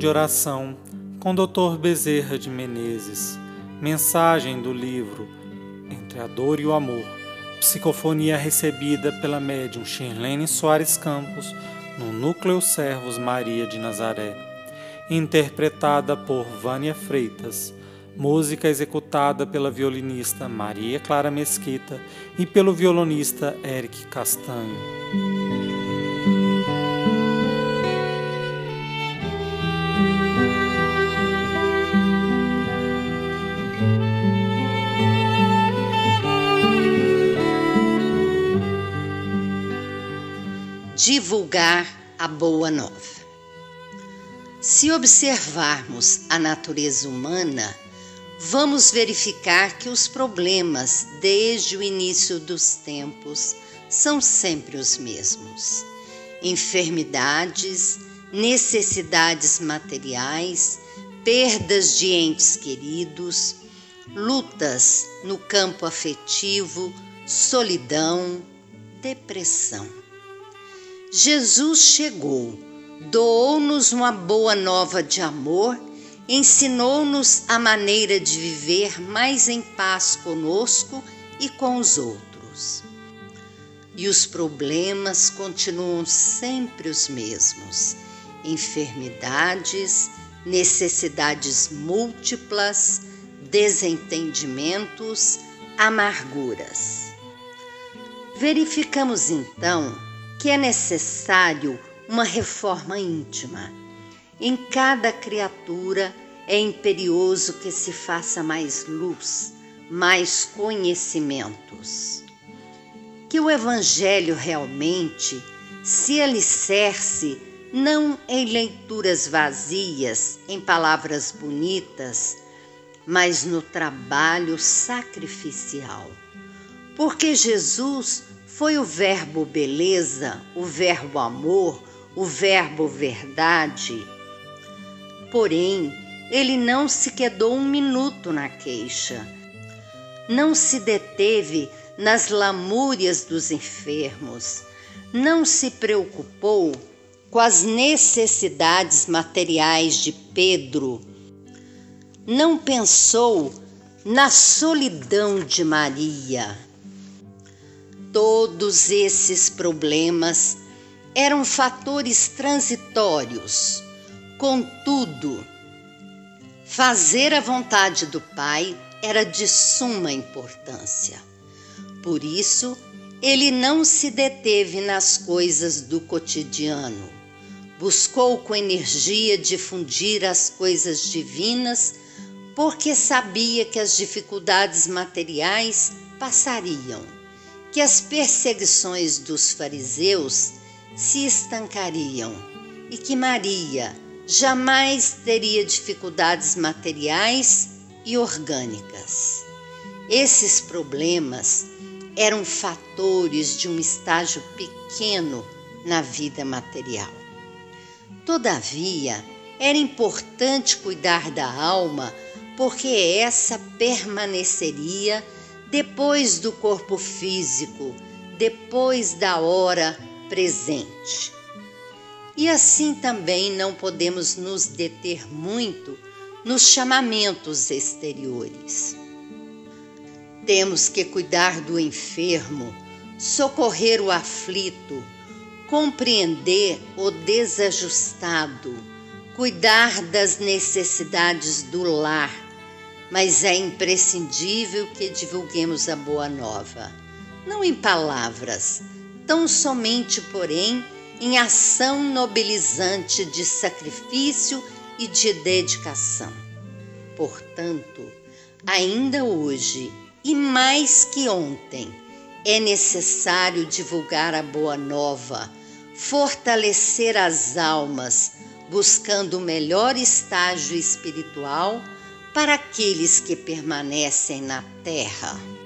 de oração com Dr. Bezerra de Menezes. Mensagem do livro Entre a Dor e o Amor. Psicofonia recebida pela médium Shirlene Soares Campos no Núcleo Servos Maria de Nazaré. Interpretada por Vânia Freitas. Música executada pela violinista Maria Clara Mesquita e pelo violonista Eric Castanho. Divulgar a boa nova. Se observarmos a natureza humana, vamos verificar que os problemas, desde o início dos tempos, são sempre os mesmos: enfermidades, necessidades materiais, perdas de entes queridos, lutas no campo afetivo, solidão, depressão. Jesus chegou, doou-nos uma boa nova de amor, ensinou-nos a maneira de viver mais em paz conosco e com os outros. E os problemas continuam sempre os mesmos: enfermidades, necessidades múltiplas, desentendimentos, amarguras. Verificamos então que é necessário uma reforma íntima. Em cada criatura é imperioso que se faça mais luz, mais conhecimentos. Que o Evangelho realmente se alicerce não em leituras vazias, em palavras bonitas, mas no trabalho sacrificial. Porque Jesus foi o verbo beleza, o verbo amor, o verbo verdade. Porém, ele não se quedou um minuto na queixa, não se deteve nas lamúrias dos enfermos, não se preocupou com as necessidades materiais de Pedro, não pensou na solidão de Maria Todos esses problemas eram fatores transitórios. Contudo, fazer a vontade do Pai era de suma importância. Por isso, ele não se deteve nas coisas do cotidiano. Buscou com energia difundir as coisas divinas, porque sabia que as dificuldades materiais passariam que as perseguições dos fariseus se estancariam e que Maria jamais teria dificuldades materiais e orgânicas. Esses problemas eram fatores de um estágio pequeno na vida material. Todavia, era importante cuidar da alma, porque essa permaneceria depois do corpo físico, depois da hora presente. E assim também não podemos nos deter muito nos chamamentos exteriores. Temos que cuidar do enfermo, socorrer o aflito, compreender o desajustado, cuidar das necessidades do lar mas é imprescindível que divulguemos a boa nova, não em palavras, tão somente, porém, em ação nobilizante de sacrifício e de dedicação. Portanto, ainda hoje e mais que ontem, é necessário divulgar a boa nova, fortalecer as almas, buscando o melhor estágio espiritual para aqueles que permanecem na terra.